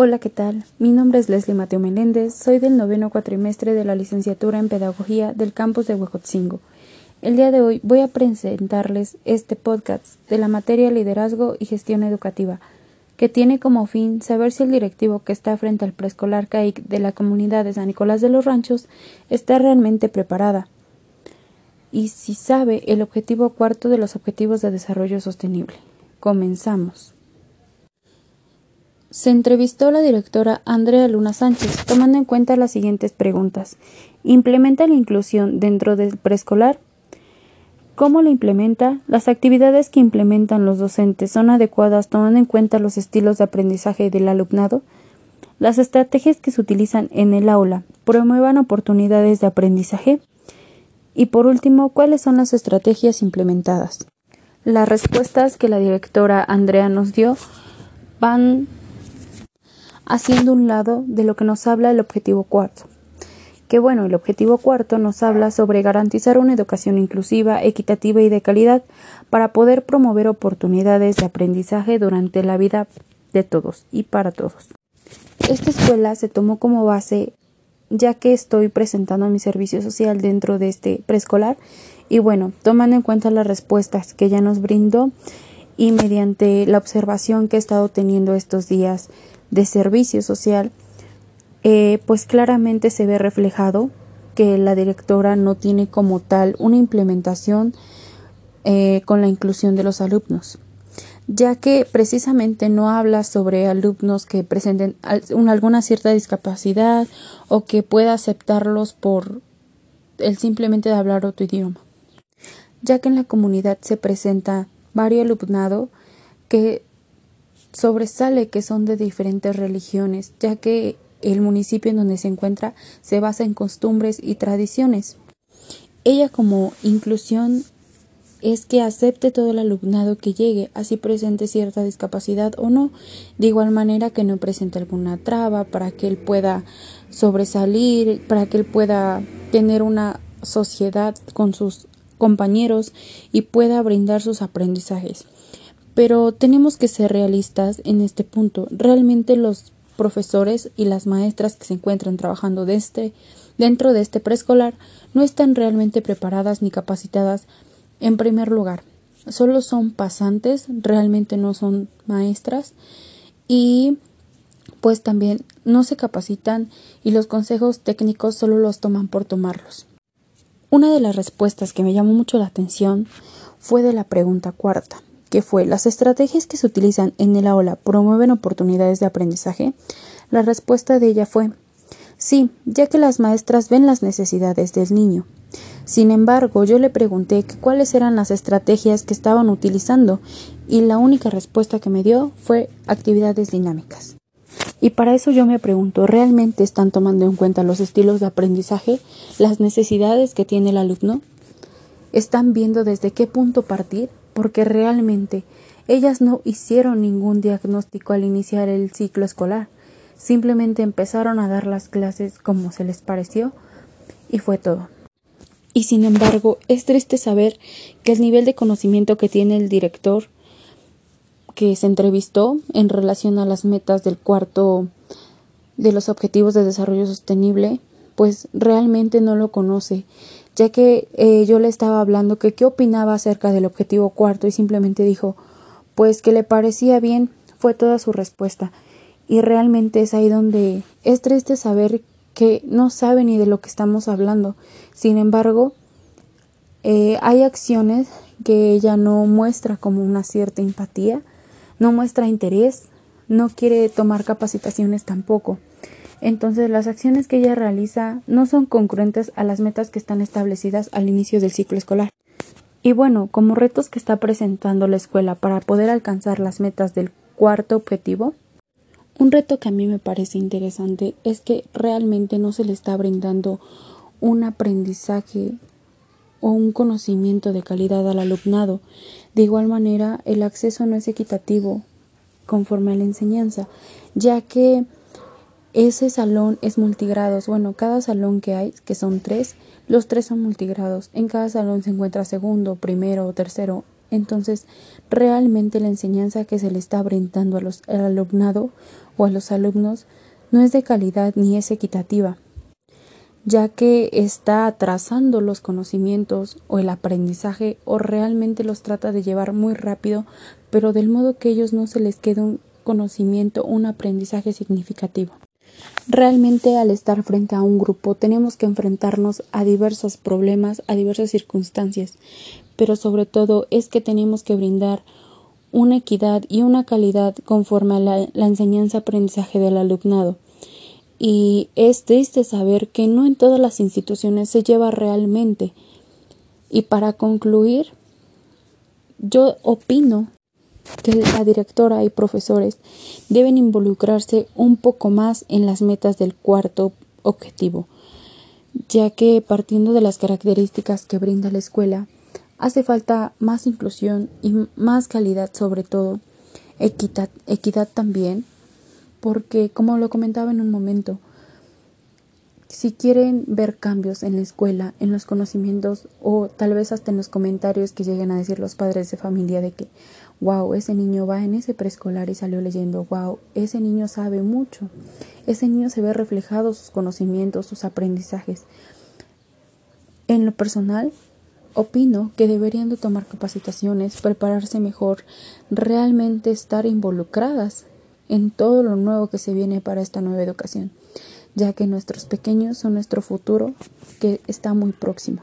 Hola, ¿qué tal? Mi nombre es Leslie Mateo Meléndez, soy del noveno cuatrimestre de la licenciatura en Pedagogía del campus de Huejotzingo. El día de hoy voy a presentarles este podcast de la materia Liderazgo y Gestión Educativa, que tiene como fin saber si el directivo que está frente al preescolar CAIC de la comunidad de San Nicolás de los Ranchos está realmente preparada y si sabe el objetivo cuarto de los Objetivos de Desarrollo Sostenible. Comenzamos. Se entrevistó la directora Andrea Luna Sánchez, tomando en cuenta las siguientes preguntas. ¿Implementa la inclusión dentro del preescolar? ¿Cómo la implementa? ¿Las actividades que implementan los docentes son adecuadas tomando en cuenta los estilos de aprendizaje del alumnado? ¿Las estrategias que se utilizan en el aula promuevan oportunidades de aprendizaje? Y por último, ¿cuáles son las estrategias implementadas? Las respuestas que la directora Andrea nos dio van haciendo un lado de lo que nos habla el objetivo cuarto. Que bueno, el objetivo cuarto nos habla sobre garantizar una educación inclusiva, equitativa y de calidad para poder promover oportunidades de aprendizaje durante la vida de todos y para todos. Esta escuela se tomó como base ya que estoy presentando mi servicio social dentro de este preescolar y bueno, tomando en cuenta las respuestas que ella nos brindó y mediante la observación que he estado teniendo estos días de servicio social, eh, pues claramente se ve reflejado que la directora no tiene como tal una implementación eh, con la inclusión de los alumnos, ya que precisamente no habla sobre alumnos que presenten alguna cierta discapacidad o que pueda aceptarlos por el simplemente de hablar otro idioma, ya que en la comunidad se presenta varios alumnado que sobresale que son de diferentes religiones, ya que el municipio en donde se encuentra se basa en costumbres y tradiciones. Ella como inclusión es que acepte todo el alumnado que llegue, así presente cierta discapacidad o no, de igual manera que no presente alguna traba para que él pueda sobresalir, para que él pueda tener una sociedad con sus compañeros y pueda brindar sus aprendizajes. Pero tenemos que ser realistas en este punto. Realmente los profesores y las maestras que se encuentran trabajando de este, dentro de este preescolar no están realmente preparadas ni capacitadas en primer lugar. Solo son pasantes, realmente no son maestras y pues también no se capacitan y los consejos técnicos solo los toman por tomarlos. Una de las respuestas que me llamó mucho la atención fue de la pregunta cuarta que fue ¿Las estrategias que se utilizan en el aula promueven oportunidades de aprendizaje? La respuesta de ella fue Sí, ya que las maestras ven las necesidades del niño. Sin embargo, yo le pregunté cuáles eran las estrategias que estaban utilizando y la única respuesta que me dio fue actividades dinámicas. Y para eso yo me pregunto, ¿realmente están tomando en cuenta los estilos de aprendizaje, las necesidades que tiene el alumno? ¿Están viendo desde qué punto partir? Porque realmente ellas no hicieron ningún diagnóstico al iniciar el ciclo escolar, simplemente empezaron a dar las clases como se les pareció y fue todo. Y sin embargo, es triste saber que el nivel de conocimiento que tiene el director que se entrevistó en relación a las metas del cuarto de los objetivos de desarrollo sostenible, pues realmente no lo conoce ya que eh, yo le estaba hablando que qué opinaba acerca del objetivo cuarto y simplemente dijo pues que le parecía bien fue toda su respuesta. Y realmente es ahí donde es triste saber que no sabe ni de lo que estamos hablando. Sin embargo eh, hay acciones que ella no muestra como una cierta empatía no muestra interés no quiere tomar capacitaciones tampoco entonces las acciones que ella realiza no son concurrentes a las metas que están establecidas al inicio del ciclo escolar. Y bueno, como retos que está presentando la escuela para poder alcanzar las metas del cuarto objetivo, un reto que a mí me parece interesante es que realmente no se le está brindando un aprendizaje o un conocimiento de calidad al alumnado. De igual manera, el acceso no es equitativo conforme a la enseñanza, ya que ese salón es multigrados. Bueno, cada salón que hay, que son tres, los tres son multigrados. En cada salón se encuentra segundo, primero o tercero entonces realmente la enseñanza que se le está brindando a los, al alumnado o a los alumnos no es de calidad ni es equitativa, ya que está atrasando los conocimientos o el aprendizaje o realmente los trata de llevar muy rápido, pero del modo que ellos no se les quede un conocimiento, un aprendizaje significativo. Realmente al estar frente a un grupo tenemos que enfrentarnos a diversos problemas, a diversas circunstancias, pero sobre todo es que tenemos que brindar una equidad y una calidad conforme a la, enseñanza-aprendizaje del alumnado. Y es triste saber que no en todas las instituciones se lleva realmente. Y para concluir, yo opino que la directora y profesores deben involucrarse un poco más en las metas del cuarto objetivo, ya que partiendo de las características que brinda la escuela, hace falta más inclusión y más calidad sobre todo, equidad, equidad también, porque como lo comentaba en un momento, si quieren ver cambios en la escuela, en los conocimientos o tal vez hasta en los comentarios que lleguen a decir los padres de familia de que, wow, ese niño va en ese preescolar y salió leyendo, wow, ese niño sabe mucho, ese niño se ve reflejado sus conocimientos, sus aprendizajes. En lo personal, opino que deberían de tomar capacitaciones, prepararse mejor, realmente estar involucradas en todo lo nuevo que se viene para esta nueva educación ya que nuestros pequeños son nuestro futuro que está muy próximo.